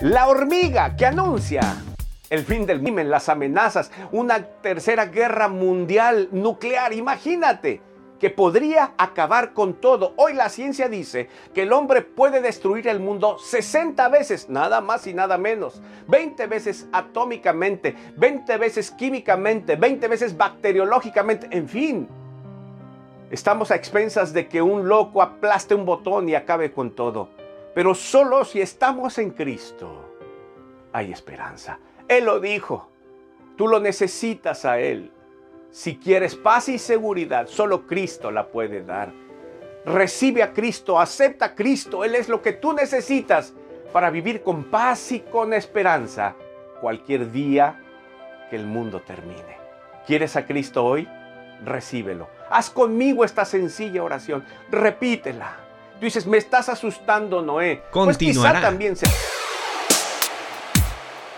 La hormiga que anuncia el fin del crimen, las amenazas, una tercera guerra mundial nuclear. Imagínate que podría acabar con todo. Hoy la ciencia dice que el hombre puede destruir el mundo 60 veces, nada más y nada menos. 20 veces atómicamente, 20 veces químicamente, 20 veces bacteriológicamente, en fin. Estamos a expensas de que un loco aplaste un botón y acabe con todo. Pero solo si estamos en Cristo hay esperanza. Él lo dijo. Tú lo necesitas a Él. Si quieres paz y seguridad, solo Cristo la puede dar. Recibe a Cristo, acepta a Cristo. Él es lo que tú necesitas para vivir con paz y con esperanza cualquier día que el mundo termine. ¿Quieres a Cristo hoy? Recíbelo. Haz conmigo esta sencilla oración. Repítela. Tú dices, me estás asustando, Noé. Continuará. Pues quizá también se...